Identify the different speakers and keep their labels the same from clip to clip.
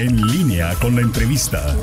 Speaker 1: En línea con la entrevista.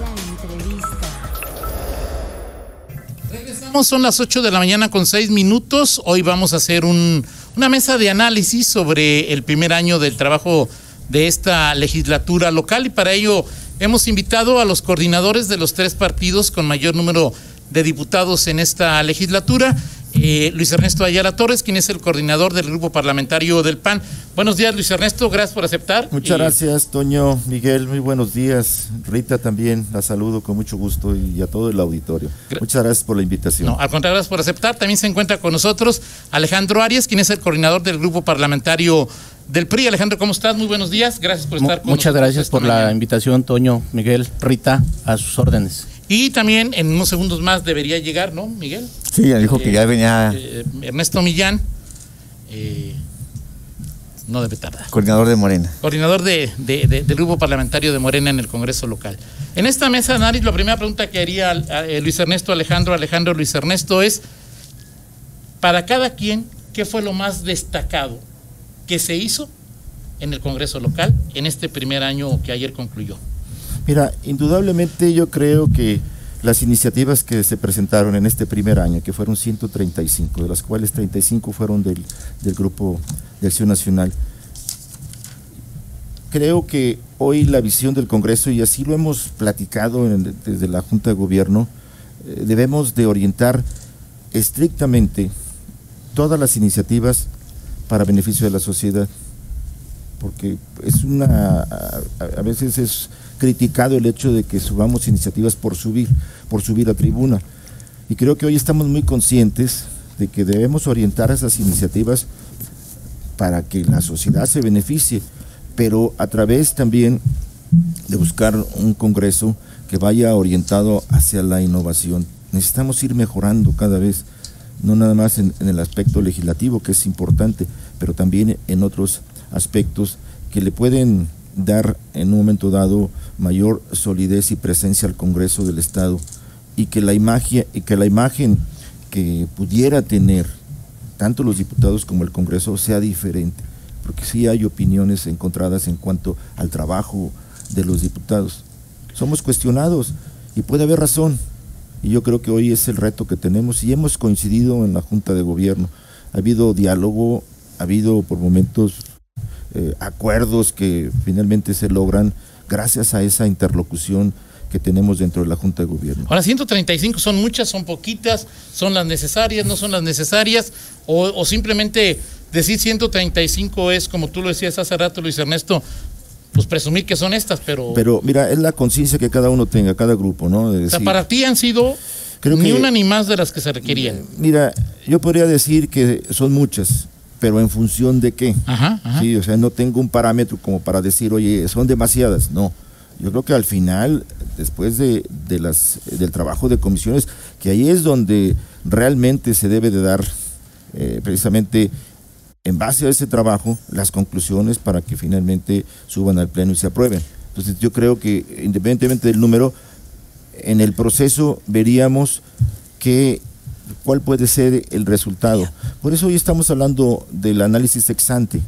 Speaker 2: Regresamos, son las 8 de la mañana con 6 minutos. Hoy vamos a hacer un, una mesa de análisis sobre el primer año del trabajo de esta legislatura local y para ello hemos invitado a los coordinadores de los tres partidos con mayor número de diputados en esta legislatura. Eh, Luis Ernesto Ayala Torres, quien es el coordinador del grupo parlamentario del PAN. Buenos días, Luis Ernesto, gracias por aceptar.
Speaker 3: Muchas gracias, Toño, Miguel, muy buenos días. Rita también, la saludo con mucho gusto y a todo el auditorio. Muchas gracias por la invitación.
Speaker 2: No, al contrario, gracias por aceptar. También se encuentra con nosotros Alejandro Arias, quien es el coordinador del grupo parlamentario del PRI. Alejandro, ¿cómo estás? Muy buenos días, gracias por estar
Speaker 4: con Muchas gracias por la invitación, Toño, Miguel, Rita, a sus órdenes.
Speaker 2: Y también en unos segundos más debería llegar, ¿no, Miguel?
Speaker 3: Sí, ya dijo que ya venía.
Speaker 2: Eh, Ernesto Millán. Eh, no debe tardar.
Speaker 3: Coordinador de Morena.
Speaker 2: Coordinador de, del grupo parlamentario de Morena en el Congreso local. En esta mesa de análisis, la primera pregunta que haría eh, Luis Ernesto Alejandro, Alejandro Luis Ernesto es, para cada quien, ¿qué fue lo más destacado que se hizo en el Congreso local en este primer año que ayer concluyó?
Speaker 3: Mira, indudablemente yo creo que las iniciativas que se presentaron en este primer año, que fueron 135, de las cuales 35 fueron del, Grupo de Acción Nacional, creo que hoy la visión del Congreso, y así lo hemos platicado desde la Junta de Gobierno, eh, debemos de orientar estrictamente todas las iniciativas para beneficio de la sociedad, porque es una, a veces es criticado el hecho de que subamos iniciativas por subir, por subir a tribuna. Y creo que hoy estamos muy conscientes de que debemos orientar esas iniciativas para que la sociedad se beneficie, pero a través también de buscar un Congreso que vaya orientado hacia la innovación. Necesitamos ir mejorando cada vez, no nada más en, en el aspecto legislativo, que es importante, pero también en otros aspectos que le pueden dar en un momento dado mayor solidez y presencia al Congreso del Estado y que la imagen, que, la imagen que pudiera tener tanto los diputados como el Congreso sea diferente, porque sí hay opiniones encontradas en cuanto al trabajo de los diputados. Somos cuestionados y puede haber razón, y yo creo que hoy es el reto que tenemos y hemos coincidido en la Junta de Gobierno. Ha habido diálogo, ha habido por momentos eh, acuerdos que finalmente se logran gracias a esa interlocución que tenemos dentro de la Junta de Gobierno.
Speaker 2: Ahora, 135 son muchas, son poquitas, son las necesarias, no son las necesarias, o, simplemente decir 135 es, como tú lo decías hace rato, Luis Ernesto, pues presumir que son estas, pero...
Speaker 3: Pero mira, es la conciencia que cada uno tenga, cada grupo, ¿no?
Speaker 2: o sea, para ti han sido ni una ni más de las que se requerían.
Speaker 3: Mira, yo podría decir que son muchas, pero en función de qué. Sí, o sea, no tengo un parámetro como para decir, oye, son demasiadas. No. Yo creo que al final, después de, las, del trabajo de comisiones, que ahí es donde realmente se debe de dar eh, precisamente en base a ese trabajo las conclusiones para que finalmente suban al pleno y se aprueben. Entonces yo creo que independientemente del número, en el proceso veríamos que cuál puede ser el resultado. Por eso hoy estamos hablando del análisis ex ante.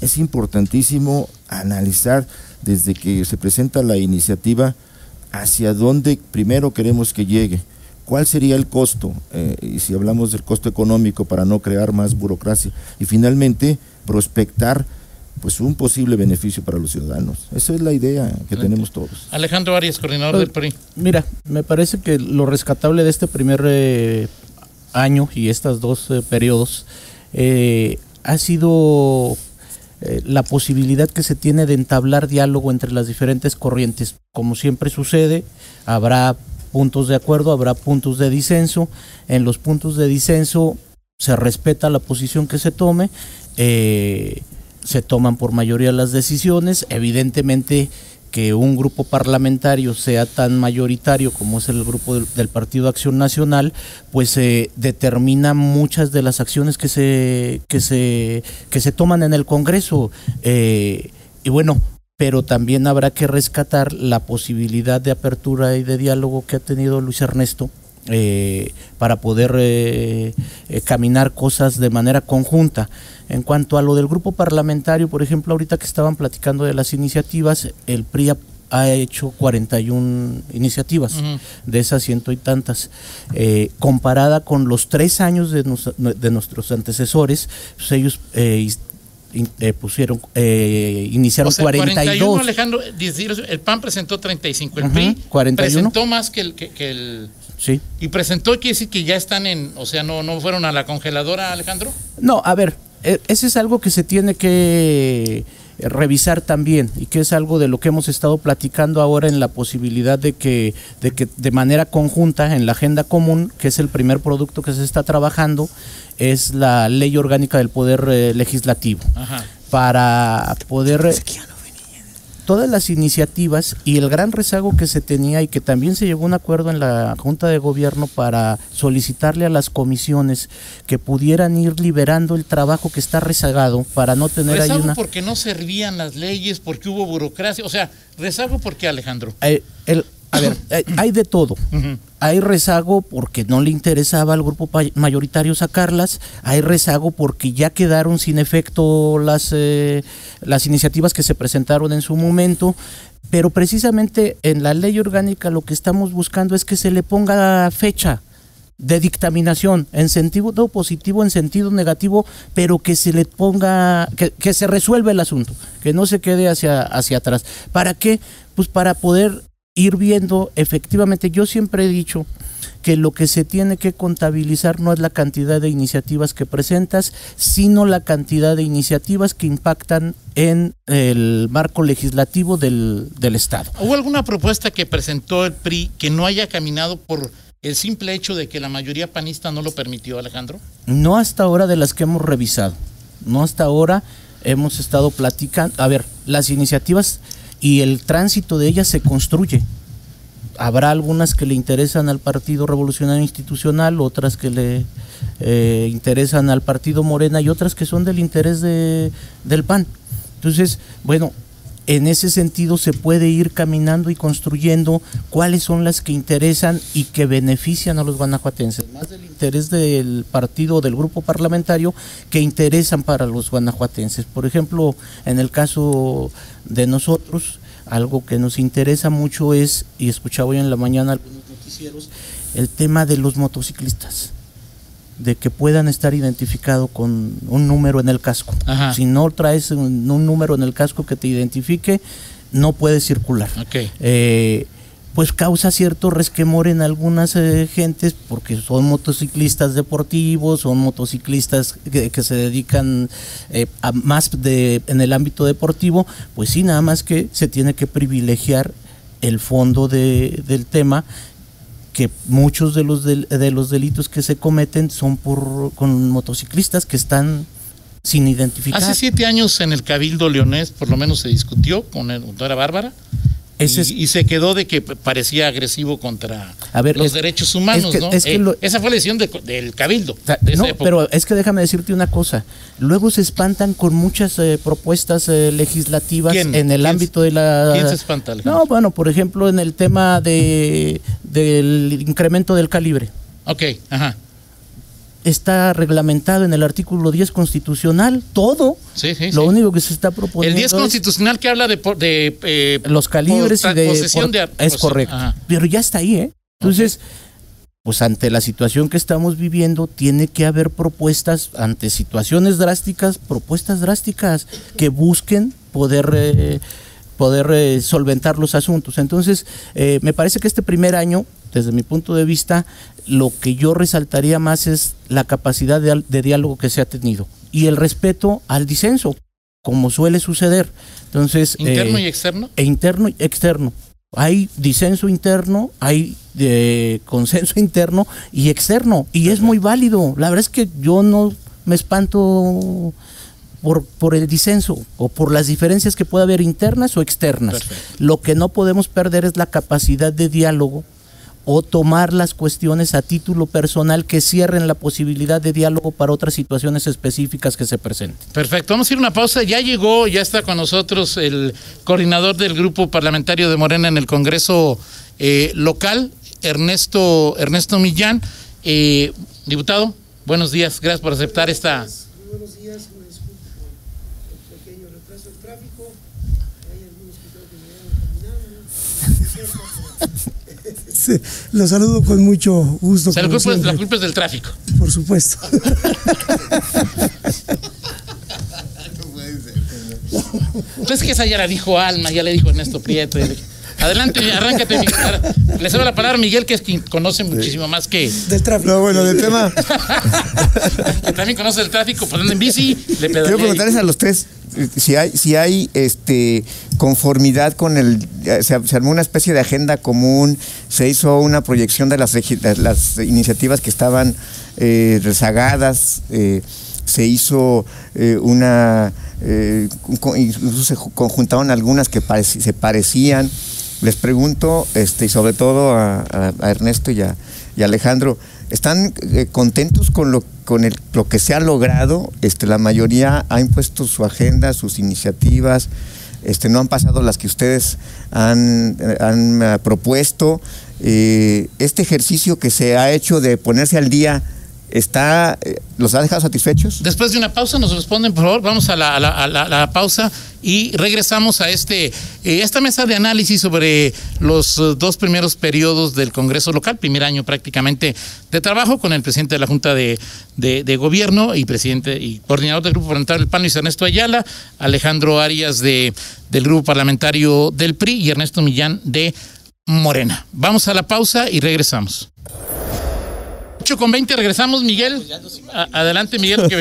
Speaker 3: Es importantísimo analizar desde que se presenta la iniciativa hacia dónde primero queremos que llegue. ¿Cuál sería el costo? Eh, y si hablamos del costo económico para no crear más burocracia. Y finalmente, prospectar pues un posible beneficio para los ciudadanos. Esa es la idea que tenemos todos.
Speaker 2: Alejandro Arias, coordinador del PRI.
Speaker 4: Mira, me parece que lo rescatable de este primer eh, año y estos dos eh, periodos eh, ha sido eh, la posibilidad que se tiene de entablar diálogo entre las diferentes corrientes. Como siempre sucede, habrá puntos de acuerdo, habrá puntos de disenso. En los puntos de disenso se respeta la posición que se tome, se toman por mayoría las decisiones. Evidentemente, que un grupo parlamentario sea tan mayoritario como es el grupo del, Partido Acción Nacional, pues se determina muchas de las acciones que se, que se, que se toman en el Congreso. Eh, y bueno, pero también habrá que rescatar la posibilidad de apertura y de diálogo que ha tenido Luis Ernesto eh, para poder eh, eh, caminar cosas de manera conjunta. En cuanto a lo del grupo parlamentario, por ejemplo, ahorita que estaban platicando de las iniciativas, el PRI ha hecho 41 iniciativas de esas ciento y tantas. Eh, comparada con los tres años de, de nuestros antecesores, pues ellos eh, eh, pusieron, eh, iniciaron o sea, 42.
Speaker 2: Alejandro, el PAN presentó 35, el PRI 41. presentó más que el, que, que el
Speaker 4: Sí.
Speaker 2: Y presentó, quiere decir que ya están en, o sea, no, no fueron a la congeladora, Alejandro.
Speaker 4: No, a ver, e, ese es algo que se tiene que revisar también y que es algo de lo que hemos estado platicando ahora en la posibilidad de que de que de manera conjunta en la agenda común que es el primer producto que se está trabajando es la ley orgánica del poder eh, legislativo Ajá. para poder todas las iniciativas y el gran rezago que se tenía y que también se llegó a un acuerdo en la Junta de Gobierno para solicitarle a las comisiones que pudieran ir liberando el trabajo que está rezagado para no tener
Speaker 2: rezago
Speaker 4: ahí una...
Speaker 2: porque no servían las leyes, porque hubo burocracia, o sea, rezago porque Alejandro.
Speaker 4: Eh, el, a ver, eh, hay de todo. Hay rezago porque no le interesaba al grupo mayoritario sacarlas, hay rezago porque ya quedaron sin efecto las, eh, las iniciativas que se presentaron en su momento, pero precisamente en la ley orgánica lo que estamos buscando es que se le ponga fecha de dictaminación en sentido positivo, en sentido negativo, pero que se le ponga, que, que se resuelva el asunto, que no se quede hacia, hacia atrás. ¿Para qué? Pues para poder ir viendo efectivamente, yo siempre he dicho que lo que se tiene que contabilizar no es la cantidad de iniciativas que presentas, sino la cantidad de iniciativas que impactan en el marco legislativo del, del Estado.
Speaker 2: ¿Hubo alguna propuesta que presentó el PRI que no haya caminado por el simple hecho de que la mayoría panista no lo permitió, Alejandro?
Speaker 4: No hasta ahora de las que hemos revisado, no hasta ahora hemos estado platicando, a ver, las iniciativas y el tránsito de ellas se construye. Habrá algunas que le interesan al Partido Revolucionario Institucional, otras que le eh, interesan al Partido Morena y otras que son del interés de, del PAN. Entonces, bueno, en ese sentido se puede ir caminando y construyendo cuáles son las que interesan y que benefician a los guanajuatenses, más del interés del partido o del grupo parlamentario que interesan para los guanajuatenses. Por ejemplo, en el caso de nosotros, algo que nos interesa mucho es, y escuchaba hoy en la mañana algunos noticieros, el tema de los motociclistas de que puedan estar identificados con un número en el casco. Si no traes un, número en el casco que te identifique, no puedes circular. Eh, pues causa cierto resquemor en algunas eh, gentes porque son motociclistas deportivos, son motociclistas que, se dedican eh, a más de, en el ámbito deportivo, pues sí, nada más que se tiene que privilegiar el fondo de, del tema que muchos de los, de, los delitos que se cometen son por con motociclistas que están sin identificar.
Speaker 2: Hace siete años en el Cabildo Leonés por lo menos se discutió con la doctora Bárbara y, se quedó de que parecía agresivo contra los derechos humanos, ¿no? Eh, esa fue la decisión del Cabildo.
Speaker 4: no, pero es que déjame decirte una cosa. Luego se espantan con muchas eh, propuestas eh, legislativas en el ámbito de la.
Speaker 2: ¿Quién se espanta?
Speaker 4: No, bueno, por ejemplo, en el tema de del incremento del calibre.
Speaker 2: Ok, ajá
Speaker 4: está reglamentado en el artículo 10 constitucional, todo.
Speaker 2: Sí, sí,
Speaker 4: Lo único que se está proponiendo.
Speaker 2: El 10 constitucional que habla de, de
Speaker 4: eh, los calibres y de
Speaker 2: posesión de
Speaker 4: es correcto. Pero ya está ahí, ¿eh? Entonces, pues ante la situación que estamos viviendo, tiene que haber propuestas ante situaciones drásticas, propuestas drásticas que busquen poder eh, poder eh, solventar los asuntos. Entonces, me parece que este primer año desde mi punto de vista, lo que yo resaltaría más es la capacidad de, diálogo que se ha tenido y el respeto al disenso, como suele suceder. Entonces,
Speaker 2: interno y eh, externo.
Speaker 4: E interno y externo. Hay disenso interno, hay de consenso interno y externo, y es muy válido. La verdad es que yo no me espanto por, por, el disenso o por las diferencias que pueda haber internas o externas. Lo que no podemos perder es la capacidad de diálogo o tomar las cuestiones a título personal que cierren la posibilidad de diálogo para otras situaciones específicas que se presenten.
Speaker 2: Perfecto, vamos a ir a una pausa. Ya llegó, ya está con nosotros el coordinador del grupo parlamentario de Morena en el Congreso eh, local, Ernesto, Ernesto Millán. Eh, diputado, buenos días, gracias por aceptar esta...
Speaker 5: Buenos días, me disculpo por el pequeño retraso del tráfico. Hay algunos que creo que me caminando, Sí, Los saludo con mucho gusto.
Speaker 2: O sea, la culpa, es, la
Speaker 5: siempre,
Speaker 2: culpa es del tráfico.
Speaker 5: Por supuesto.
Speaker 2: Entonces que esa ya la dijo Alma, ya le dijo Ernesto Prieto. ya le- Adelante, arráncate. Le cedo la palabra a Miguel, que es quien conoce muchísimo más que,
Speaker 5: Del tráfico.
Speaker 6: No, bueno, del tema.
Speaker 2: que también conoce el tráfico, por anda en bici, le
Speaker 6: Quiero preguntarles a los tres eh, si hay, si hay este conformidad con el. eh, Se, se armó una especie de agenda común, se hizo una proyección de las, de las iniciativas que estaban eh, rezagadas, eh, se hizo eh, una. eh, un co- incluso se ju- conjuntaron algunas que pareci- se parecían. Les pregunto, este, y sobre todo a, Ernesto y a, Alejandro, ¿están eh, contentos con lo con el, lo que se ha logrado? Este, la mayoría ha impuesto su agenda, sus iniciativas, este, no han pasado las que ustedes han, han eh, propuesto. Eh, este ejercicio que se ha hecho de ponerse al día, está, eh, ¿los ha dejado satisfechos?
Speaker 2: Después de una pausa nos responden, por favor, vamos a la, pausa y regresamos a este eh, esta mesa de análisis sobre los eh, dos primeros periodos del Congreso local, primer año prácticamente de trabajo con el presidente de la Junta de, de- de Gobierno y presidente y coordinador del Grupo Parlamentario del PAN, Luis Ernesto Ayala, Alejandro Arias de, del Grupo Parlamentario del PRI y Ernesto Millán de Morena. Vamos a la pausa y regresamos. 8 con 20, regresamos, Miguel. A- adelante, Miguel, que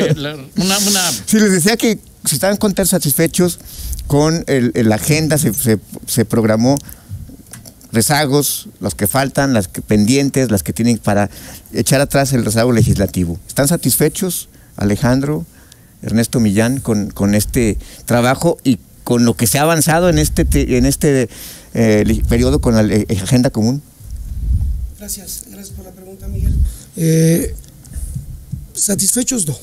Speaker 2: una, una
Speaker 6: Sí, les decía que si estaban contentos, satisfechos con el, el- la agenda, se, se- se programó rezagos, los que faltan, las que pendientes, las que tienen para echar atrás el rezago legislativo. ¿Están satisfechos, Alejandro, Ernesto Millán, con, con este trabajo y con lo que se ha avanzado en este, te- en este eh, periodo con la le- agenda común?
Speaker 5: Gracias, gracias por la pregunta, Miguel. Eh, satisfechos no.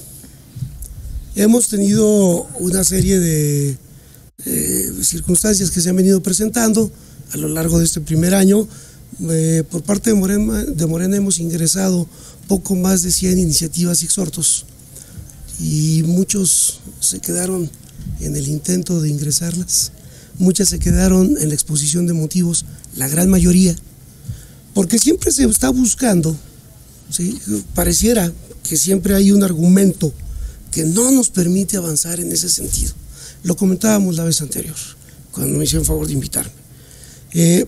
Speaker 5: Hemos tenido una serie de circunstancias que se han venido presentando a lo largo de este primer año. Eh, por parte de Morena, de Morena hemos ingresado poco más de 100 iniciativas y exhortos y muchos se quedaron en el intento de ingresarlas, muchas se quedaron en la exposición de motivos, la gran mayoría porque siempre se está buscando, ¿sí? pareciera que siempre hay un argumento que no nos permite avanzar en ese sentido. Lo comentábamos la vez anterior, cuando me hicieron favor de invitarme. Eh,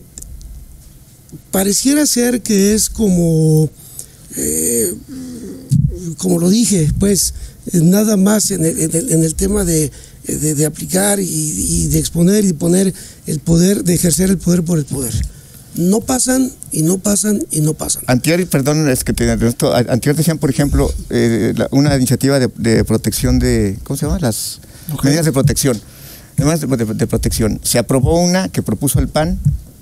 Speaker 5: pareciera ser que es como, eh, como lo dije, pues nada más en el, tema de, de- aplicar y de exponer y poner el poder, de ejercer el poder por el poder. No pasan y no pasan y no pasan.
Speaker 6: Antier, perdón, es que te, esto, antier decían, por ejemplo, eh, la- una iniciativa de, de protección de, ¿cómo se llama? Las medidas de protección. Medidas de, de- de protección. Se aprobó una que propuso el PAN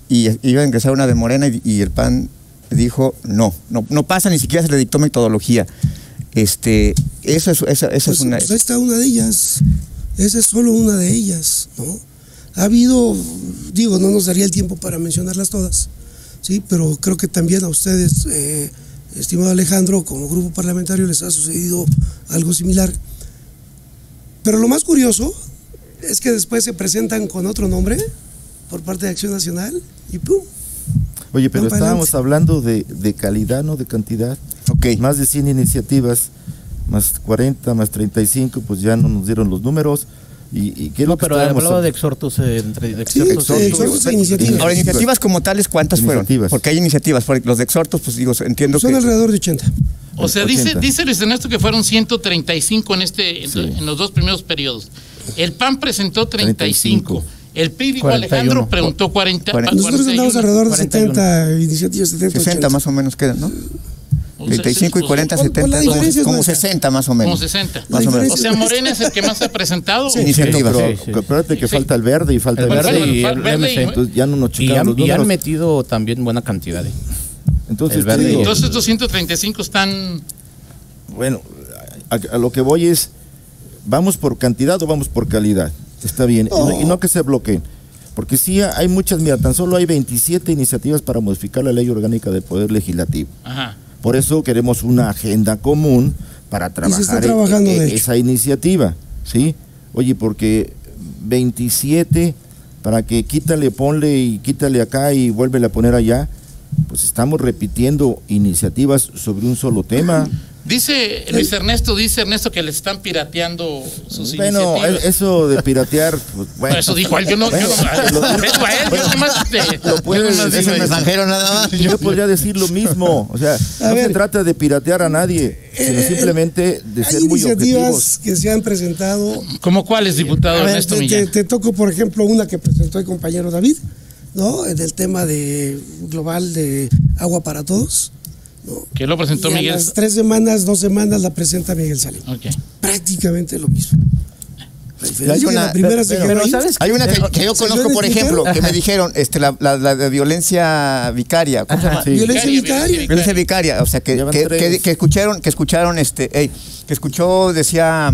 Speaker 6: y iba a ingresar una de Morena y, y el PAN dijo no, no, no pasa, ni siquiera se le dictó metodología. Este, eso es, esa
Speaker 5: Pues,
Speaker 6: es una.
Speaker 5: pues ahí está una de ellas. Esa es solo una de ellas, ¿no? Ha habido, digo, no nos daría el tiempo para mencionarlas todas, ¿sí? Pero creo que también a ustedes, eh, estimado Alejandro, como grupo parlamentario les ha sucedido algo similar. Pero lo más curioso es que después se presentan con otro nombre por parte de Acción Nacional y ¡pum!
Speaker 3: Oye, pero
Speaker 5: Van
Speaker 3: estábamos hablando de, de calidad, no de cantidad.
Speaker 6: Ok.
Speaker 3: Más de 100 iniciativas, más 40, más 35, pues ya no nos dieron los números. ¿Y, y qué es
Speaker 4: No,
Speaker 3: lo que
Speaker 4: pero hablaba
Speaker 3: hab-
Speaker 4: de exhortos, eh, entre, de
Speaker 5: Sí,
Speaker 4: exhortos.
Speaker 5: e iniciativas.
Speaker 6: Ahora, iniciativas como tales, ¿cuántas fueron? Porque hay iniciativas. por- Los de exhortos, pues digo, entiendo
Speaker 5: Son
Speaker 6: que.
Speaker 5: alrededor de 80.
Speaker 2: O sea, dice,
Speaker 3: 80.
Speaker 2: dice Luis Ernesto que fueron 135 en este en-
Speaker 3: Sí.
Speaker 2: en los dos primeros periodos. El PAN presentó 35.
Speaker 3: 35.
Speaker 2: El
Speaker 4: 41.
Speaker 2: Alejandro, preguntó 40.
Speaker 6: Cuarenta.
Speaker 5: Nosotros
Speaker 2: 41.
Speaker 5: andamos alrededor de
Speaker 4: 41.
Speaker 5: 70 iniciativas, 70,
Speaker 6: 60
Speaker 5: 80.
Speaker 6: más o menos quedan, ¿no?
Speaker 2: O sea,
Speaker 6: 35 y
Speaker 2: pues,
Speaker 6: 40,
Speaker 5: Por- por
Speaker 6: 70,
Speaker 5: la
Speaker 6: como-
Speaker 5: diferencia es
Speaker 6: como
Speaker 5: nuestra.
Speaker 6: 60 más o menos.
Speaker 2: Como 60.
Speaker 6: Más o menos.
Speaker 2: O sea, Morena es el que más se ha presentado.
Speaker 5: Sí.
Speaker 6: Iniciativas.
Speaker 3: Pero,
Speaker 4: Sí, sí.
Speaker 3: acuérdate que
Speaker 2: Sí.
Speaker 3: falta el verde y falta
Speaker 4: El
Speaker 3: el,
Speaker 4: verde
Speaker 3: verde.
Speaker 4: y el
Speaker 2: y-
Speaker 4: MC.
Speaker 3: Entonces ya no nos
Speaker 4: Y han,
Speaker 3: los
Speaker 4: y han metido también buena cantidad. eh.
Speaker 3: Entonces,
Speaker 4: el verde
Speaker 2: Entonces estos 135 están...
Speaker 3: bueno, a, a lo que voy es, ¿vamos por cantidad o vamos por calidad? Está bien, y no- y no que se bloqueen. Porque sí hay muchas, mira, tan solo hay 27 iniciativas para modificar la ley orgánica del Poder Legislativo.
Speaker 2: Ajá.
Speaker 3: Por eso queremos una agenda común para trabajar en-
Speaker 5: hecho.
Speaker 3: esa iniciativa, ¿sí? Oye, porque 27 para que quítale, ponle y quítale acá y vuélvele a poner allá, pues estamos repitiendo iniciativas sobre un solo tema.
Speaker 2: Dice Luis Ernesto, dice Ernesto que le están pirateando sus
Speaker 3: Bueno,
Speaker 2: iniciativas.
Speaker 3: e- eso de piratear, pues, bueno.
Speaker 2: eso dijo él, yo no, yo
Speaker 3: Bueno,
Speaker 2: no,
Speaker 3: lo-
Speaker 2: a él, yo nomás te-
Speaker 3: Lo puedes
Speaker 2: yo eso.
Speaker 6: extranjero nada más.
Speaker 3: Yo podría decir lo mismo, o sea, no
Speaker 5: ver.
Speaker 3: se trata de piratear a nadie, sino
Speaker 5: Eh,
Speaker 3: simplemente de ser
Speaker 5: Hay
Speaker 3: muy
Speaker 5: iniciativas
Speaker 3: objetivos.
Speaker 5: que se han presentado.
Speaker 2: ¿Cómo cuáles, diputado
Speaker 5: A ver,
Speaker 2: Ernesto
Speaker 5: te, te toco, por ejemplo, una que presentó el compañero David, ¿no? En el tema de global de agua para todos. ¿No?
Speaker 2: Que lo presentó
Speaker 5: Y a
Speaker 2: Miguel.
Speaker 5: las tres semanas, dos semanas la presenta Miguel Salim.
Speaker 2: Ok.
Speaker 5: Prácticamente lo mismo. La
Speaker 6: Hay una-
Speaker 5: la primera se
Speaker 6: pero-
Speaker 5: quedó
Speaker 4: pero
Speaker 5: ahí.
Speaker 4: ¿sabes
Speaker 6: Hay una que, que yo
Speaker 5: ¿Se
Speaker 6: conozco, por ejemplo, que me dijeron, este, la, la- la de violencia vicaria. ¿cómo se llama?
Speaker 3: Sí.
Speaker 5: Violencia
Speaker 2: Vicaria,
Speaker 5: vicaria.
Speaker 2: violencia
Speaker 6: Violencia vicaria, o sea, que, que,
Speaker 3: tres.
Speaker 6: que- que escucharon, que escucharon, este, ey, que escuchó, decía,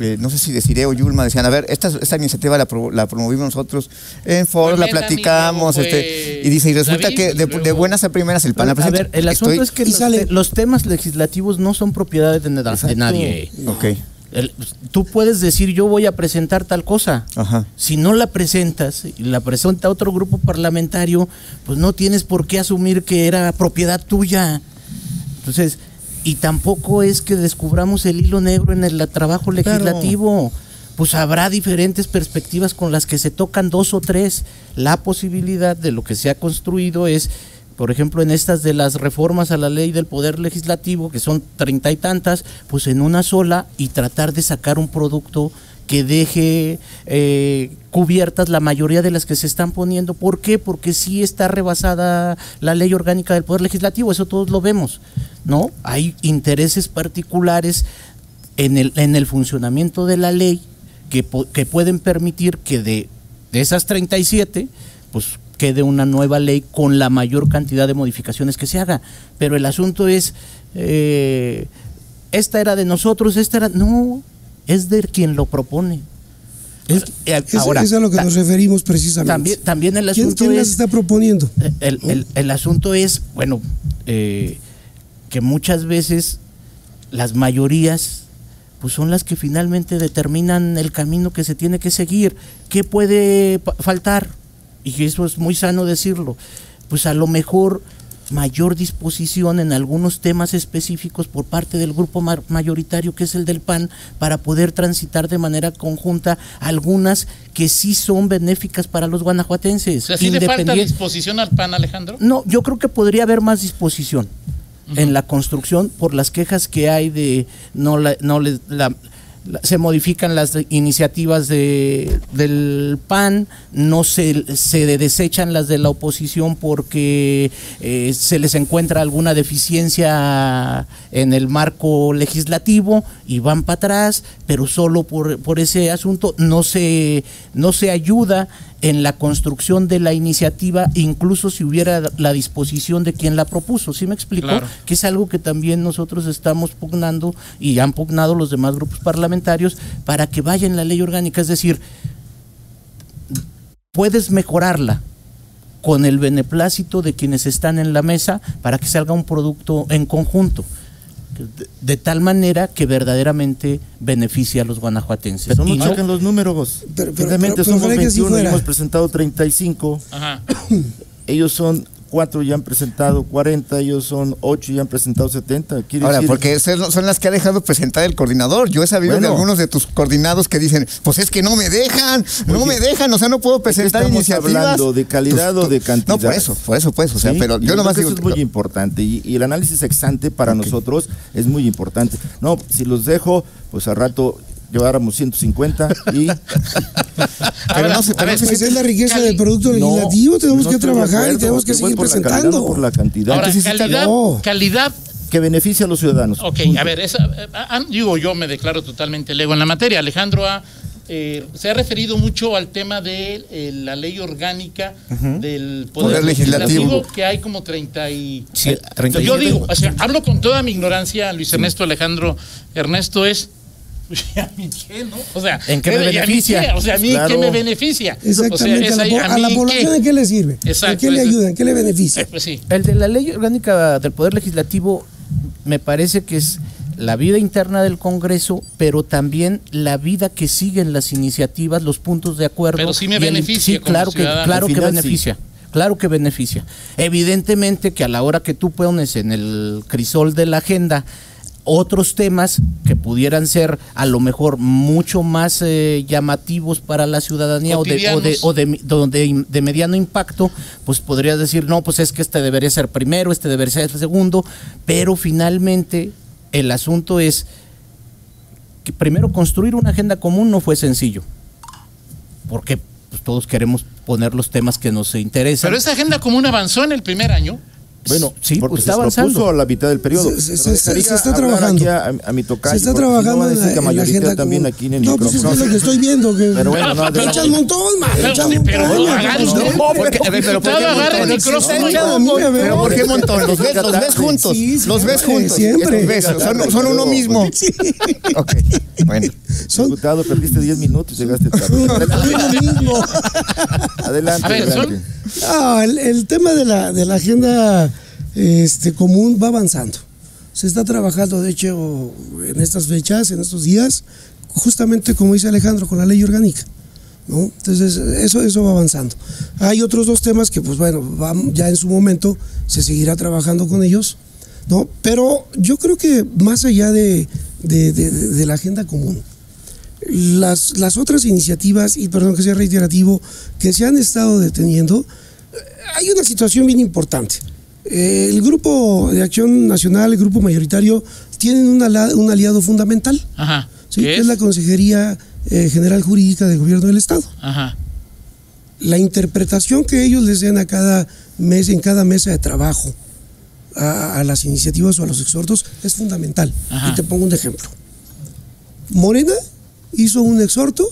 Speaker 6: eh, no sé si deciré o Yulma, decían, a ver, esta, esta iniciativa la, pro- la promovimos nosotros en foros, la platicamos, este, y dice, y resulta
Speaker 2: David,
Speaker 6: que de, buenas a primeras el PAN la
Speaker 4: a
Speaker 6: presenta.
Speaker 4: ver, el asunto
Speaker 6: Estoy-
Speaker 4: es que los,
Speaker 5: sale.
Speaker 4: te- los temas legislativos no son propiedad de, nadie.
Speaker 6: Ok,
Speaker 4: El- tú puedes decir yo voy a presentar tal cosa.
Speaker 6: ajá.
Speaker 4: Si no la presentas y la presenta otro grupo parlamentario, pues no tienes por qué asumir que era propiedad tuya. Entonces, y tampoco es que descubramos el hilo negro en el trabajo legislativo. Pues habrá diferentes perspectivas con las que se tocan dos o tres. La posibilidad de lo que se ha construido es, por ejemplo, en estas de las reformas a la ley del poder legislativo, que son treinta y tantas, pues en una sola y tratar de sacar un producto que deje eh, cubiertas la mayoría de las que se están poniendo. ¿Por qué? Porque sí está rebasada la ley orgánica del Poder Legislativo, eso todos lo vemos, ¿no? Hay intereses particulares en el, en el funcionamiento de la ley que, que pueden permitir que de, de esas 37, pues quede una nueva ley con la mayor cantidad de modificaciones que se haga. Pero el asunto es, eh, esta era de nosotros, esta era... No, es de quien lo propone. Es- eh,
Speaker 5: Es, a lo que
Speaker 4: ta-
Speaker 5: nos referimos precisamente.
Speaker 4: también, también el
Speaker 5: ¿Quién,
Speaker 4: asunto
Speaker 5: quién las
Speaker 4: es...
Speaker 5: está proponiendo?
Speaker 4: El, el- el asunto es, bueno, eh, que muchas veces las mayorías pues son las que finalmente determinan el camino que se tiene que seguir. ¿Qué puede faltar? Y eso es muy sano decirlo. Pues a lo mejor mayor disposición en algunos temas específicos por parte del grupo ma- mayoritario que es el del PAN para poder transitar de manera conjunta algunas que sí son benéficas para los
Speaker 2: O
Speaker 4: guanajuatenses.
Speaker 2: sea, ¿sí le falta disposición al PAN, Alejandro?
Speaker 4: no, yo creo que podría haber más disposición en la construcción por las quejas que hay de no la, no les- la- la- se modifican las iniciativas de, del PAN, no se, se desechan las de la oposición porque eh, se les encuentra alguna deficiencia en el marco legislativo y van para atrás, pero solo por, por ese asunto no se, no se ayuda en la construcción de la iniciativa, incluso si hubiera la disposición de quien la propuso. ¿Sí me explico?
Speaker 2: Claro.
Speaker 4: Que es algo que también nosotros estamos pugnando y han pugnado los demás grupos parlamentarios para que vaya en la ley orgánica. Es decir, puedes mejorarla con el beneplácito de quienes están en la mesa para que salga un producto en conjunto. De, de tal manera que verdaderamente beneficie a los guanajuatenses.
Speaker 3: Pero no
Speaker 4: Y no-
Speaker 3: checan los números.
Speaker 5: Pero- pero- pero-
Speaker 3: somos
Speaker 5: ojalá que así
Speaker 3: 21 y
Speaker 5: fuera.
Speaker 3: hemos presentado 35.
Speaker 2: Ajá.
Speaker 3: Ellos son 4 y han presentado 40, ellos son 8 y han presentado 70. Quiere
Speaker 6: Ahora,
Speaker 3: decir-
Speaker 6: porque esas son las que ha dejado presentar el coordinador. Yo he sabido de algunos de tus coordinados que dicen, pues es que no me dejan, no
Speaker 3: Oye,
Speaker 6: me dejan, o sea, no puedo
Speaker 3: ¿de
Speaker 6: presentar
Speaker 3: estamos
Speaker 6: iniciativas.
Speaker 3: hablando? ¿De calidad
Speaker 6: Tus-
Speaker 3: o de
Speaker 6: tu-
Speaker 3: cantidad?
Speaker 6: No, por eso, por eso, pues, o sea,
Speaker 3: Sí,
Speaker 6: pero
Speaker 3: y
Speaker 6: yo nomás digo...
Speaker 3: eso es muy importante y, y el análisis exante para nosotros es muy importante. No, si los dejo, pues al rato lleváramos 150 y
Speaker 6: pero no se, pero no se
Speaker 5: Pues es la riqueza
Speaker 2: Cali-
Speaker 5: del producto
Speaker 3: No,
Speaker 5: legislativo, tenemos
Speaker 3: no
Speaker 5: que trabajar y tenemos que seguir
Speaker 3: por la
Speaker 5: presentando.
Speaker 3: no por la cantidad.
Speaker 2: Ahora, calidad,
Speaker 5: no.
Speaker 2: calidad
Speaker 3: que beneficie a los ciudadanos.
Speaker 2: Ok,
Speaker 3: Punto.
Speaker 2: a ver, esa, eh, ah, digo, yo me declaro totalmente lego en la materia. Alejandro ha, eh, se ha referido mucho al tema de eh, la ley orgánica del Poder,
Speaker 6: Poder
Speaker 2: legislativo,
Speaker 6: Legislativo.
Speaker 2: que hay como 30 y...
Speaker 4: Sí,
Speaker 2: eh,
Speaker 4: 37.
Speaker 2: Yo digo, o sea, hablo con toda mi ignorancia, Luis Ernesto Alejandro Ernesto es... ¿y ¿A mí qué, no? O sea,
Speaker 4: ¿En qué me
Speaker 2: ¿y a mí
Speaker 4: beneficia?
Speaker 2: qué? O sea, ¿a mí
Speaker 3: Claro.
Speaker 2: qué me beneficia?
Speaker 5: Exactamente,
Speaker 2: O sea,
Speaker 5: a, la, a población
Speaker 2: qué?
Speaker 5: ¿en qué le sirve? ¿En
Speaker 2: Exacto,
Speaker 5: qué le ayuda? ¿En qué le
Speaker 2: Eh,
Speaker 5: beneficia?
Speaker 2: Pues sí.
Speaker 4: El de la ley orgánica del Poder Legislativo me parece que es la vida interna del Congreso, pero también la vida que siguen las iniciativas, los puntos de acuerdo.
Speaker 2: Pero sí me
Speaker 4: el-
Speaker 2: beneficia
Speaker 4: sí, claro que, claro que
Speaker 3: sí.
Speaker 4: beneficia. Claro que beneficia. Evidentemente que a la hora que tú pones en el crisol de la agenda otros temas que pudieran ser a lo mejor mucho más eh, llamativos para la ciudadanía o de, o de, o de, mi- de- de mediano impacto, pues podrías decir, no, pues es que este debería ser primero, este debería ser segundo, pero finalmente el asunto es que primero construir una agenda común no fue sencillo, porque pues, todos queremos poner los temas que nos interesan.
Speaker 2: Pero esa agenda común avanzó en el primer año.
Speaker 4: Bueno, sí,
Speaker 3: porque
Speaker 4: pues
Speaker 3: se
Speaker 4: está avanzando.
Speaker 3: a la mitad del periodo.
Speaker 5: Se- se- se- se está trabajando.
Speaker 3: A, a mi tocayo,
Speaker 5: Se está
Speaker 3: no
Speaker 5: trabajando
Speaker 3: a
Speaker 5: en
Speaker 3: decir
Speaker 5: la,
Speaker 3: que
Speaker 5: en la agenda
Speaker 3: también
Speaker 5: común.
Speaker 3: aquí en el
Speaker 5: No, pues es
Speaker 3: micrófono.
Speaker 5: que es lo que estoy viendo. Que
Speaker 3: Pero bueno, no,
Speaker 5: echan montón, man, echan
Speaker 2: pero
Speaker 5: montón.
Speaker 2: no,
Speaker 5: no, no,
Speaker 6: pero ¿por qué
Speaker 2: Diputado, agarre el micrófono.
Speaker 6: Pero ¿por qué montón? Los ves, los ves juntos. Los ves juntos.
Speaker 5: siempre.
Speaker 6: Son, uno mismo. Ok, bueno.
Speaker 3: Diputado, perdiste 10 minutos, llegaste tarde.
Speaker 5: uno mismo.
Speaker 3: Adelante,
Speaker 2: A ver, son-
Speaker 3: adelante.
Speaker 5: Ah, el, tema de la, de la agenda este, común va avanzando. Se está trabajando, de hecho, en estas fechas, en estos días, justamente como dice Alejandro, con la ley orgánica. ¿no? Entonces, eso, eso va avanzando. Hay otros dos temas que, pues bueno, van- ya en su momento se seguirá trabajando con ellos, ¿no? Pero yo creo que más allá de- de- de la agenda común, las, las otras iniciativas, y perdón que sea reiterativo, que se han estado deteniendo, eh, hay una situación bien importante. Eh, El Grupo de Acción Nacional, el grupo mayoritario, tienen un, ala- un aliado fundamental,
Speaker 2: Ajá.
Speaker 5: ¿sí?
Speaker 2: ¿Qué
Speaker 5: que
Speaker 2: es?
Speaker 5: es la Consejería eh, General Jurídica del Gobierno del Estado.
Speaker 2: Ajá.
Speaker 5: La interpretación que ellos les den a cada mes, en cada mesa de trabajo, a, a las iniciativas o a los exhortos, es fundamental.
Speaker 2: Ajá.
Speaker 5: Y te pongo un ejemplo. Morena hizo un exhorto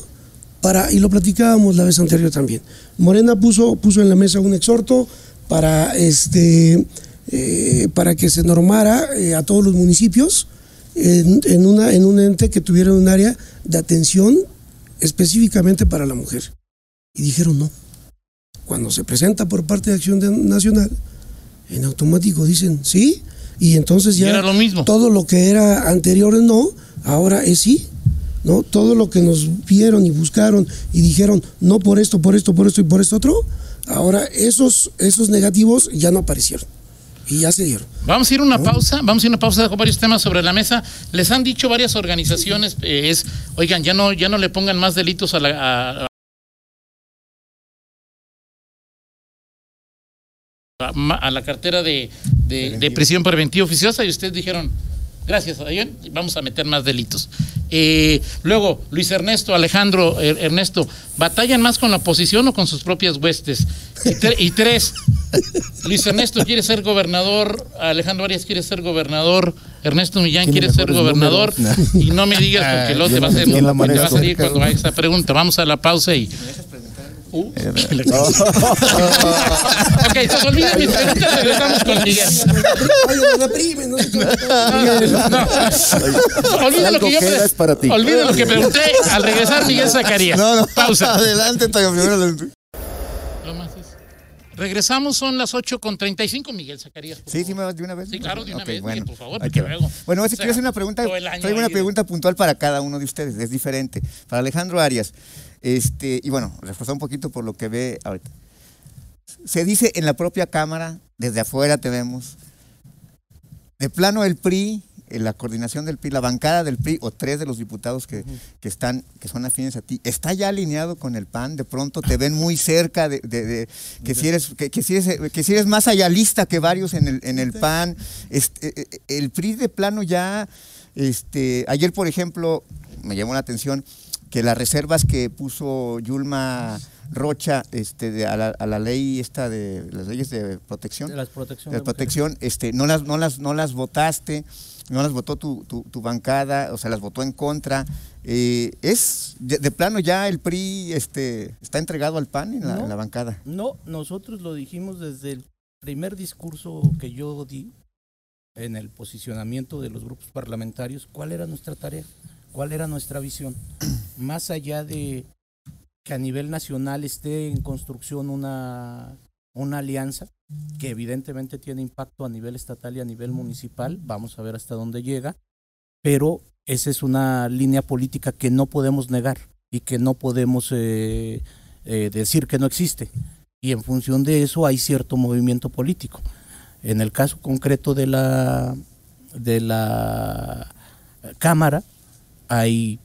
Speaker 5: para, y lo platicábamos la vez anterior también. Morena puso, puso en la mesa un exhorto para, este, eh, para que se normara eh, a todos los municipios en, en una, en un ente que tuviera un área de atención específicamente para la mujer. Y dijeron no. Cuando se presenta por parte de Acción Nacional, en automático dicen sí, y entonces
Speaker 2: Y
Speaker 5: ya
Speaker 2: era lo mismo.
Speaker 5: todo lo que era anterior no, ahora es sí. ¿No? Todo lo que nos vieron y buscaron y dijeron no por esto, por esto, por esto y por esto otro, ahora esos, esos negativos ya no aparecieron y ya se dieron.
Speaker 2: Vamos a ir a una pausa, vamos a ir a una pausa con varios temas sobre la mesa. Les han dicho varias organizaciones, eh, es, oigan, ya no, ya no le pongan más delitos a la, a- a, ma- a la cartera de, de- de prisión preventiva oficiosa y ustedes dijeron, gracias vamos a meter más delitos. Eh, luego, Luis Ernesto, Alejandro, Er- Ernesto, ¿batallan más con la oposición o con sus propias huestes? Y, tre- y tres, Luis Ernesto quiere ser gobernador, Alejandro Arias quiere ser gobernador, Ernesto Millán quiere ser gobernador y no me digas porque luego te va a, hacer,
Speaker 3: ¿Quién la
Speaker 2: te va a salir cuando haga esa pregunta. Vamos a la pausa y... Uh, ok, entonces olvida mis preguntas, regresamos con Miguel.
Speaker 5: Lo reprimen, no sé qué.
Speaker 2: Olvida lo que yo
Speaker 3: queda
Speaker 2: pre-
Speaker 3: es para ti.
Speaker 2: olvida lo que pregunté al regresar Miguel Zacarías.
Speaker 6: No, no.
Speaker 2: Pausa.
Speaker 6: Adelante, Toño. Primero
Speaker 2: Regresamos, son las 8 con 35, Miguel Zacarías.
Speaker 6: Sí,
Speaker 2: favor.
Speaker 6: sí, me vas de una vez.
Speaker 2: Sí, claro, de una vez,
Speaker 6: bueno.
Speaker 2: Miguel, por favor, porque luego-
Speaker 6: Bueno,
Speaker 2: o sea,
Speaker 6: quiero hacer una pregunta, traigo una
Speaker 2: de-
Speaker 6: pregunta puntual para cada uno de ustedes, es diferente. Para Alejandro Arias, este, y bueno, reforzar un poquito por lo que ve ahorita. Se dice en la propia Cámara, desde afuera te vemos, de plano el PRI, la coordinación del PRI, la bancada del PRI o tres de los diputados que, que están, que son afines a ti, está ya alineado con el PAN, de pronto te ven muy cerca de, de- de- que, si eres, que, que si eres, que si eres más allalista que varios en el, en el PAN. Este, eh, eh, el PRI de plano ya, este, ayer por ejemplo, me llamó la atención que las reservas que puso Yulma Rocha este, de- a, la, a la ley esta de las leyes de protección
Speaker 4: De las protección
Speaker 6: de protección, este, no las, no las, no las votaste, no las votó tu, tu, tu bancada, o sea, las votó en contra. Eh, es de, de plano ya el PRI este, está entregado al PAN en la,
Speaker 4: No.
Speaker 6: en la bancada.
Speaker 4: No, nosotros lo dijimos desde el primer discurso que yo di en el posicionamiento de los grupos parlamentarios, cuál era nuestra tarea, cuál era nuestra visión. Más allá de que a nivel nacional esté en construcción una, una alianza que evidentemente tiene impacto a nivel estatal y a nivel municipal, vamos a ver hasta dónde llega, pero esa es una línea política que no podemos negar y que no podemos eh, eh, decir que no existe. Y en función de eso hay cierto movimiento político. En el caso concreto de la, de la Cámara, hay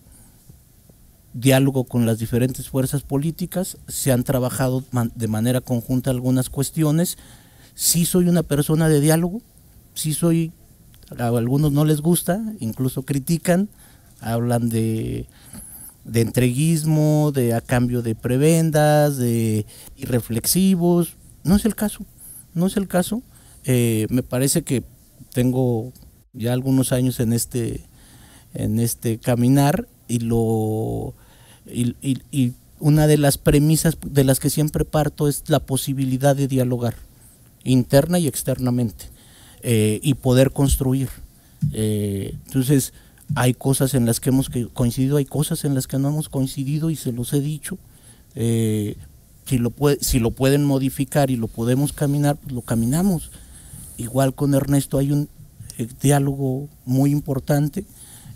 Speaker 4: diálogo con las diferentes fuerzas políticas, se han trabajado de manera conjunta algunas cuestiones. Sí soy una persona de diálogo, sí soy, a algunos no les gusta, incluso critican, hablan de, de entreguismo, de a cambio de prebendas, de irreflexivos. No es el caso, no es el caso. Eh, me parece que tengo ya algunos años en este, en este caminar y lo y, una de las premisas de las que siempre parto es la posibilidad de dialogar interna y externamente eh, y poder construir. Eh, entonces, hay cosas en las que hemos coincidido, hay cosas en las que no hemos coincidido y se los he dicho. si, lo puede, si lo pueden modificar y lo podemos caminar, pues lo caminamos. Igual con Ernesto hay un eh, diálogo muy importante.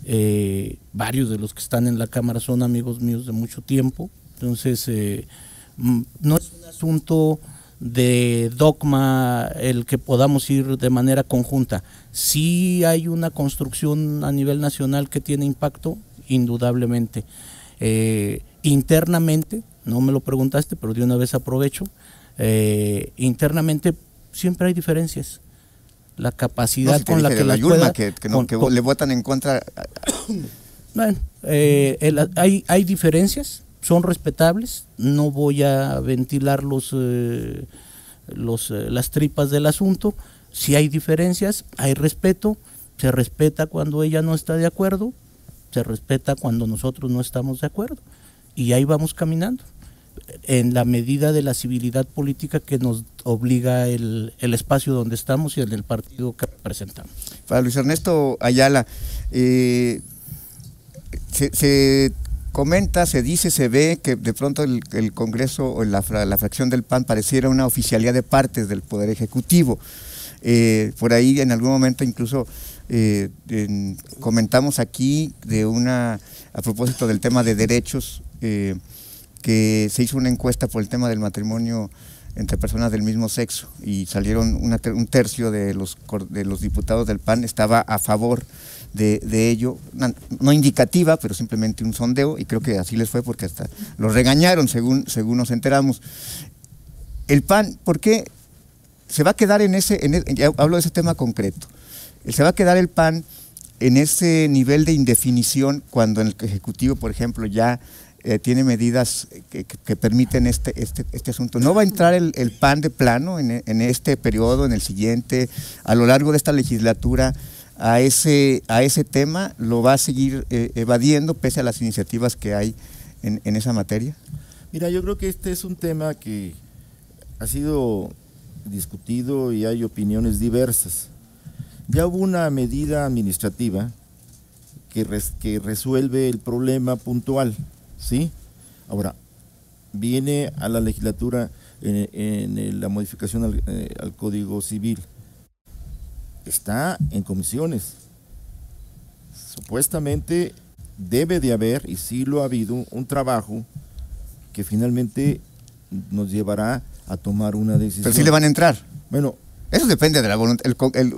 Speaker 4: Eh, varios de los que están en la Cámara son amigos míos de mucho tiempo. Entonces, eh, mm, no es un asunto de dogma el que podamos ir de manera conjunta. Sí hay una construcción a nivel nacional que tiene impacto, indudablemente. internamente, no me lo preguntaste, pero de una vez aprovecho, internamente siempre hay diferencias la capacidad con la que
Speaker 6: la
Speaker 4: pueda,
Speaker 6: que, le votan en contra.
Speaker 4: Bueno, eh, hay, hay diferencias, son respetables, no voy a ventilar los, eh, los, eh, las tripas del asunto, si hay diferencias, hay respeto, se respeta cuando ella no está de acuerdo, se respeta cuando nosotros no estamos de acuerdo, y ahí vamos caminando en la medida de la civilidad política que nos obliga el, espacio donde estamos y en el partido que representamos.
Speaker 6: Para Luis Ernesto Ayala, eh, se, comenta, se dice, se ve que de pronto el, Congreso o la, fracción del PAN pareciera una oficialidad de partes del Poder Ejecutivo. Eh, por ahí en algún momento incluso eh, comentamos aquí de una, a propósito del tema de derechos, que se hizo una encuesta por el tema del matrimonio entre personas del mismo sexo y salieron un tercio de los, de los diputados del PAN estaba a favor de, ello, no, indicativa, pero simplemente un sondeo, y creo que así les fue porque hasta los regañaron según, según nos enteramos. El PAN, ¿por qué se va a quedar en ese, en e, hablo de ese tema concreto, se va a quedar el PAN en ese nivel de indefinición cuando en el Ejecutivo, por ejemplo, ya eh, tiene medidas que, permiten este, este, este, asunto. ¿No va a entrar el, PAN de plano en, este periodo, en el siguiente, a lo largo de esta legislatura? A ese, tema lo va a seguir eh, evadiendo pese a las iniciativas que hay en, en esa materia?
Speaker 3: Mira, yo creo que este es un tema que ha sido discutido y hay opiniones diversas. Ya hubo una medida administrativa que, que resuelve el problema puntual. ¿Sí? Ahora, viene a la legislatura en, la modificación eh, al, Código Civil. Está en comisiones. Supuestamente debe de haber, y sí lo ha habido, un trabajo que finalmente nos llevará a tomar una decisión.
Speaker 6: Pero sí le van a entrar.
Speaker 3: Bueno,
Speaker 6: eso depende de la voluntad. El,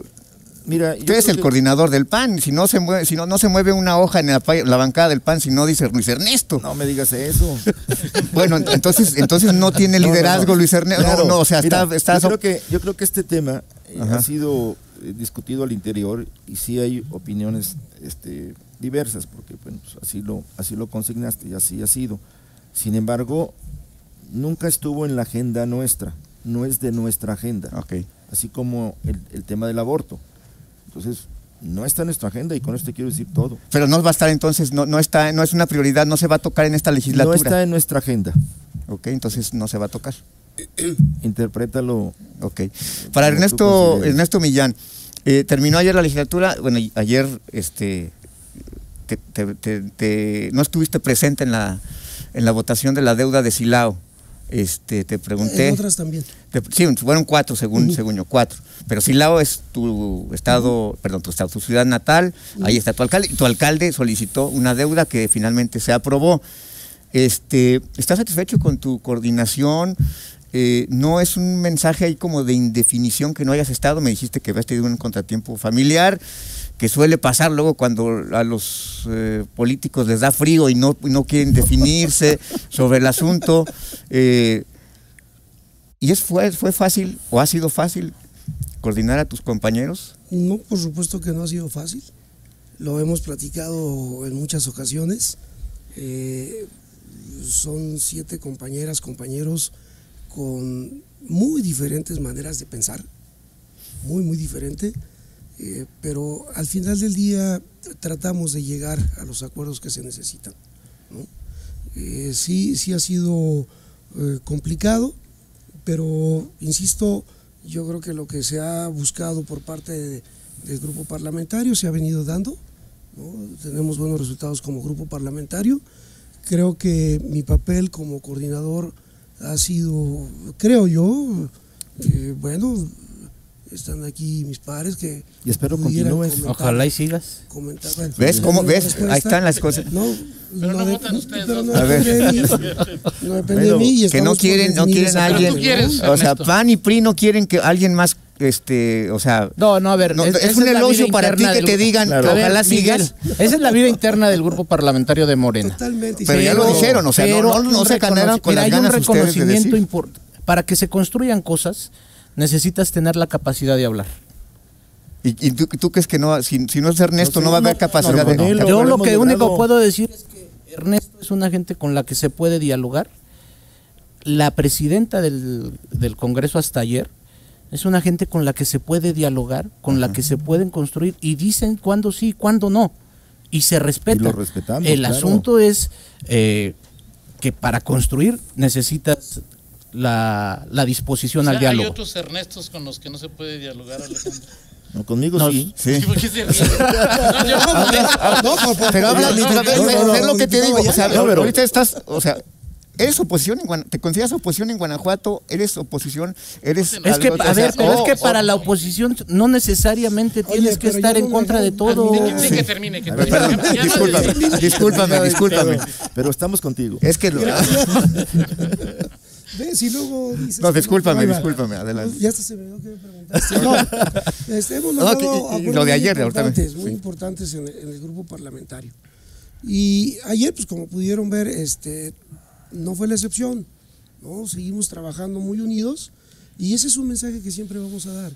Speaker 6: Mira, Usted es el coordinador del PAN. Si no se mueve, si no, no se mueve una hoja en la, bancada del PAN, si no dice Luis Ernesto.
Speaker 3: No me digas eso.
Speaker 6: bueno, entonces, entonces no tiene liderazgo Luis Ernesto. no, no, o sea, está,
Speaker 3: yo, creo que, yo creo que este tema eh, ha sido eh, discutido al interior y sí hay opiniones este, diversas, porque pues, así, lo, así lo consignaste y así ha sido. Sin embargo, nunca estuvo en la agenda nuestra, no es de nuestra agenda.
Speaker 6: Okay.
Speaker 3: Así como el, el tema del aborto. Entonces, no está en nuestra agenda y con esto quiero decir todo.
Speaker 6: Pero no va a estar entonces, no, no, está, no es una prioridad, no se va a tocar en esta legislatura.
Speaker 3: No está en nuestra agenda.
Speaker 6: Ok, entonces no se va a tocar.
Speaker 3: Interprétalo.
Speaker 6: Ok. Para Ernesto, Ernesto Millán, eh, terminó ayer la legislatura, bueno, ayer este, no estuviste presente en la, en la votación de la deuda de Silao. Este, te pregunté.
Speaker 5: En otras también.
Speaker 6: Te- sí, fueron cuatro, según, según yo, cuatro. Pero Silao es tu estado, perdón, tu estado, tu ciudad natal, ahí está tu alcalde, y tu alcalde solicitó una deuda que finalmente se aprobó. Este, ¿Estás satisfecho con tu coordinación? Eh, no es un mensaje ahí como de indefinición que no hayas estado, me dijiste que habías tenido un contratiempo familiar, que suele pasar luego cuando a los eh, políticos les da frío y no, no quieren definirse sobre el asunto. Eh, ¿Y es, fue, fue fácil o ha sido fácil coordinar a tus compañeros?
Speaker 5: No, por supuesto que no ha sido fácil. Lo hemos platicado en muchas ocasiones. Eh, son siete compañeras, compañeros con muy diferentes maneras de pensar, muy, muy diferente. Eh, pero al final del día tratamos de llegar a los acuerdos que se necesitan. ¿no? Eh, sí, sí ha sido eh, complicado, pero insisto, yo creo que lo que se ha buscado por parte de- del grupo parlamentario se ha venido dando. ¿no? Tenemos buenos resultados como grupo parlamentario. Creo que mi papel como coordinador ha sido, creo yo, eh, bueno, están aquí mis padres que
Speaker 3: Y espero continúes.
Speaker 5: comentar-
Speaker 4: Ojalá y sigas.
Speaker 5: comentar,
Speaker 6: ¿Ves cómo- ves?
Speaker 5: respuesta-
Speaker 6: Ahí están las cosas.
Speaker 5: No,
Speaker 2: Pero no
Speaker 5: de-
Speaker 2: votan ustedes
Speaker 5: pero no
Speaker 6: A ver.
Speaker 5: No depende de mí y
Speaker 6: que no quieren, no quieren a alguien.
Speaker 5: parte,
Speaker 2: ¿Tú quieres?
Speaker 6: O sea,
Speaker 2: Ernesto?
Speaker 6: PAN y PRI no quieren que alguien más, este, o sea,
Speaker 4: No, no, a ver.
Speaker 6: No,
Speaker 4: es,
Speaker 6: un elogio para ti que te digan
Speaker 3: Claro.
Speaker 4: ver,
Speaker 6: ojalá
Speaker 4: Miguel,
Speaker 6: sigas.
Speaker 4: Esa es la vida interna del grupo parlamentario de Morena.
Speaker 5: Totalmente.
Speaker 6: Pero ya lo dijeron, o sea, no-
Speaker 4: Pero
Speaker 6: no- se ganaron con
Speaker 4: mira,
Speaker 6: las
Speaker 4: hay
Speaker 6: ganas
Speaker 4: un
Speaker 6: ustedes de
Speaker 4: reconocimiento
Speaker 6: decir.
Speaker 4: Para que se construyan cosas, necesitas tener la capacidad de hablar.
Speaker 6: Y, y tú, tú crees que no, si, si no es Ernesto, no, va a haber capacidad
Speaker 3: no,
Speaker 6: de.
Speaker 3: lo
Speaker 4: Yo lo que único puedo decir es que Ernesto es una gente con la que se puede dialogar. La presidenta del, del Congreso hasta ayer es una gente con la que se puede dialogar, con la que se pueden construir y dicen cuándo sí y cuándo no. Y se respeta.
Speaker 3: Y lo respetamos,
Speaker 4: El
Speaker 3: claro.
Speaker 4: asunto es eh, que para construir necesitas la, la disposición
Speaker 2: O sea,
Speaker 4: al
Speaker 2: hay
Speaker 4: diálogo.
Speaker 2: otros Ernestos con los que no se puede dialogar, Alejandro.
Speaker 3: No, conmigo
Speaker 4: No,
Speaker 3: sí.
Speaker 6: Sí.
Speaker 2: ¿Por qué se ríen? No, yo-
Speaker 5: No, por- por-
Speaker 6: Pero habla,
Speaker 5: no,
Speaker 6: lo que te digo, o sea,
Speaker 3: pero-
Speaker 6: ahorita estás, o sea, eres oposición en Guan- te consideras oposición en Guanajuato, eres oposición, eres
Speaker 4: Es que, a ver, pero es que para la oposición no necesariamente
Speaker 5: Oye,
Speaker 4: tienes que estar en contra de todo.
Speaker 2: Sí, que termine, que
Speaker 6: discúlpame, discúlpame, discúlpame.
Speaker 3: Pero estamos contigo.
Speaker 6: Es que lo-
Speaker 5: ¿Ves? Y luego dices
Speaker 6: No, discúlpame,
Speaker 5: va.
Speaker 6: discúlpame, adelante.
Speaker 5: Ya hasta se me dio que me preguntaste. No, este, hemos
Speaker 6: No, que- y- lo de
Speaker 5: muy
Speaker 6: ayer, ahorita me-
Speaker 5: importantes, muy
Speaker 6: sí.
Speaker 5: importantes en el, en el grupo parlamentario. Y ayer, pues como pudieron ver, este, no fue la excepción. ¿no? Seguimos trabajando muy unidos y ese es un mensaje que siempre vamos a dar.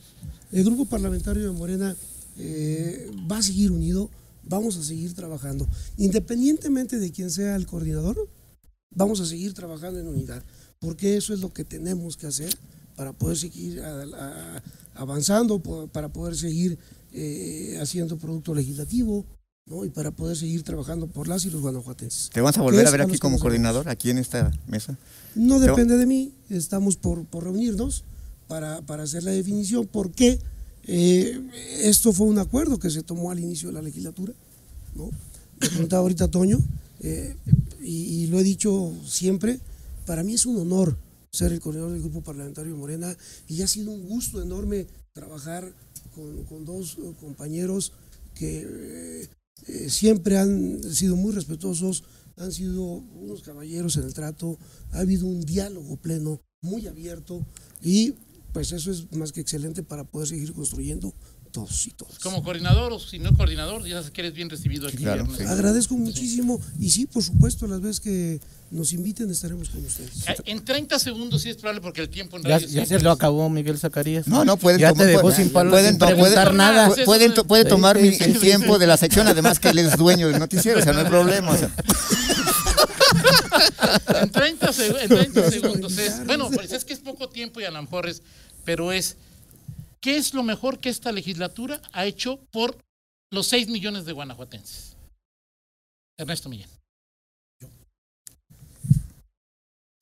Speaker 5: El grupo parlamentario de Morena eh, va a seguir unido, vamos a seguir trabajando. Independientemente de quién sea el coordinador, vamos a seguir trabajando en unidad, porque eso es lo que tenemos que hacer para poder seguir avanzando, para poder seguir eh, haciendo producto legislativo ¿no? y para poder seguir trabajando por las y los guanajuatenses.
Speaker 6: ¿Te vas a
Speaker 5: ¿Qué
Speaker 6: volver a ver aquí como coordinador, aquí en esta mesa?
Speaker 5: No depende de mí, estamos por, por reunirnos para, para hacer la definición, porque eh, esto fue un acuerdo que se tomó al inicio de la legislatura, ¿no? Me preguntaba ahorita Toño, eh, y, y lo he dicho siempre, para mí es un honor ser el coordinador del Grupo Parlamentario Morena, y ha sido un gusto enorme trabajar con, con dos eh, compañeros que eh, eh, siempre han sido muy respetuosos, han sido unos caballeros en el trato, ha habido un diálogo pleno, muy abierto y pues eso es más que excelente para poder seguir construyendo todos y todas.
Speaker 2: Como coordinador o si no coordinador, ya sabes que eres bien recibido aquí.
Speaker 6: Claro, sí.
Speaker 5: Agradezco muchísimo y sí, por supuesto, las veces que nos inviten estaremos con ustedes.
Speaker 2: Ah, En 30 segundos sí es probable porque el tiempo en
Speaker 4: Ya,
Speaker 2: radio
Speaker 4: ya se lo acabó Miguel Zacarías.
Speaker 6: No, no, pueden
Speaker 4: Ya
Speaker 6: tomar-
Speaker 4: te dejó
Speaker 6: pueden-
Speaker 4: sin, palo-
Speaker 6: pueden-
Speaker 4: sin preguntar
Speaker 6: pueden-
Speaker 4: nada.
Speaker 6: Pueden,
Speaker 2: no-
Speaker 6: puede
Speaker 4: Sí,
Speaker 6: tomar
Speaker 4: sí,
Speaker 6: mi-
Speaker 4: sí,
Speaker 6: el tiempo de la sección, además que él es dueño del noticiero, o sea, no hay problema. o sea.
Speaker 2: En 30, seg- en 30 segundos es. Bueno, pues es que es poco tiempo y a lo mejor es. Pero es. ¿Qué es lo mejor que esta legislatura ha hecho por los 6 millones de guanajuatenses? Ernesto Millán.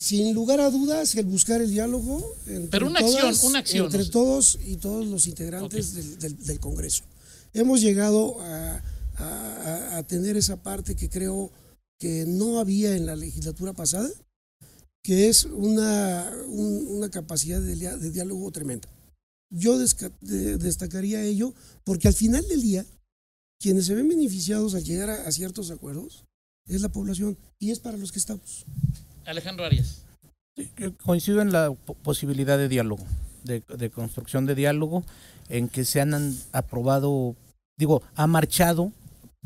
Speaker 5: Sin lugar a dudas, el buscar el diálogo entre,
Speaker 2: Pero una
Speaker 5: todas-
Speaker 2: acción, una acción,
Speaker 5: entre
Speaker 2: o sea.
Speaker 5: todos y todos los integrantes del, del- del Congreso. Hemos llegado a, a- a- a tener esa parte que creo que no había en la legislatura pasada que es una, un- una capacidad de, de diálogo tremenda. Yo de- destacaría ello porque al final del día, quienes se ven beneficiados al llegar a, a ciertos acuerdos es la población y es para los que estamos.
Speaker 2: Alejandro Arias.
Speaker 4: Sí, yo Coincido en la po- posibilidad de diálogo, de, de construcción de diálogo, en que se han an- aprobado, digo, ha marchado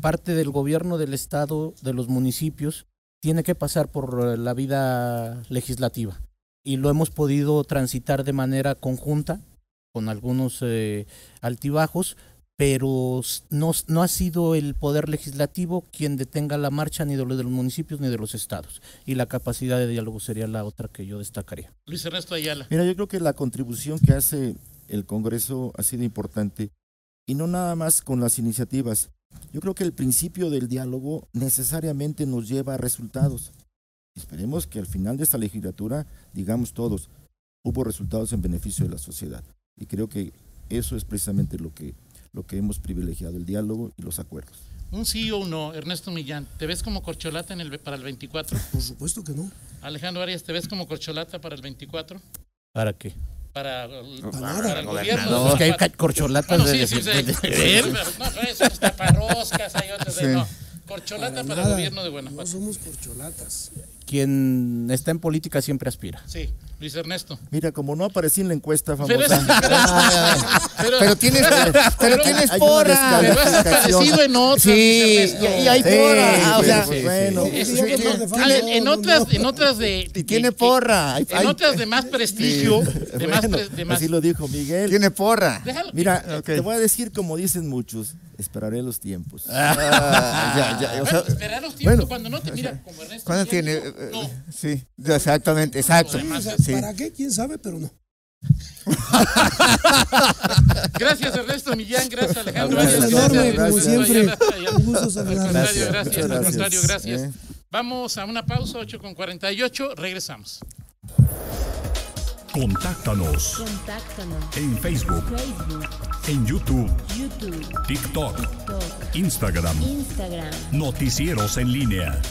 Speaker 4: parte del gobierno del estado, de los municipios, tiene que pasar por eh, la vida legislativa y lo hemos podido transitar de manera conjunta con algunos eh, altibajos, pero no, no ha sido el poder legislativo quien detenga la marcha ni de los de los municipios ni de los estados y la capacidad de diálogo sería la otra que yo destacaría.
Speaker 2: Luis Ernesto Ayala.
Speaker 3: Mira, yo creo que la contribución que hace el Congreso ha sido importante y no nada más con las iniciativas. Yo creo que el principio del diálogo necesariamente nos lleva a resultados. Esperemos que al final de esta legislatura, digamos todos, hubo resultados en beneficio de la sociedad. Y creo que eso es precisamente lo que, lo que hemos privilegiado, el diálogo y los acuerdos.
Speaker 2: Un sí o un no. Ernesto Millán. ¿Te ves como corcholata en el, para el 24?
Speaker 5: Por supuesto que no.
Speaker 2: Alejandro Arias, ¿te ves como corcholata para el 24?
Speaker 4: ¿Para qué?
Speaker 2: Para,
Speaker 5: nada.
Speaker 2: el gobierno.
Speaker 4: No, es que hay corcholatas
Speaker 2: Bueno,
Speaker 4: de,
Speaker 2: sí, sí,
Speaker 4: de-
Speaker 2: sí.
Speaker 4: de-
Speaker 2: Sí, No, eso es taparroscas, hay otros de
Speaker 6: Sí.
Speaker 2: no. Corcholata
Speaker 5: Para
Speaker 2: para el gobierno de
Speaker 5: No
Speaker 2: Guanajuato.
Speaker 5: somos corcholatas.
Speaker 4: quien está en política siempre aspira.
Speaker 2: Sí, Luis Ernesto.
Speaker 3: Mira, como no aparecí en la encuesta
Speaker 2: Pero, es-
Speaker 3: famosa,
Speaker 2: pero-
Speaker 6: Pero tienes, pero tienes porra.
Speaker 2: pero has aparecido en otras,
Speaker 6: Sí,
Speaker 2: Luis
Speaker 6: y,
Speaker 2: Ernesto.
Speaker 6: y hay
Speaker 3: Sí,
Speaker 6: porra. o
Speaker 3: pero
Speaker 6: sea,
Speaker 3: pues bueno.
Speaker 5: No,
Speaker 2: en otras, en otras de.
Speaker 6: y tiene porra. hay-
Speaker 2: En
Speaker 6: hay-
Speaker 2: otras de más prestigio, de más,
Speaker 3: Bueno,
Speaker 2: pre- de más-
Speaker 3: así lo dijo Miguel.
Speaker 6: tiene porra.
Speaker 2: Déjalo.
Speaker 3: Mira, te voy a decir como dicen muchos, esperaré los tiempos.
Speaker 6: Ah, ya, ya, o sea,
Speaker 2: Bueno, esperar los tiempos
Speaker 3: bueno.
Speaker 2: cuando no te mira como Ernesto.
Speaker 6: ¿Cuándo tiene? eh,
Speaker 2: No.
Speaker 6: Sí, exactamente, exacto. Sí.
Speaker 5: ¿Para qué? ¿Quién sabe? Pero no.
Speaker 2: Gracias Ernesto Millán, gracias Alejandro.
Speaker 3: Gracias,
Speaker 2: Arias,
Speaker 5: enorme,
Speaker 2: gracias,
Speaker 5: como siempre. Un gusto saludarlos.
Speaker 3: Gracias,
Speaker 2: gracias, al contrario,
Speaker 3: gracias.
Speaker 2: gracias.
Speaker 3: Eh.
Speaker 2: Vamos a una pausa, 8 con 48, regresamos.
Speaker 1: Contáctanos
Speaker 7: Contáctanos.
Speaker 1: en Facebook,
Speaker 7: Facebook,
Speaker 1: en YouTube,
Speaker 7: YouTube,
Speaker 1: TikTok,
Speaker 7: TikTok,
Speaker 1: Instagram.
Speaker 7: Instagram.
Speaker 1: Noticieros en línea.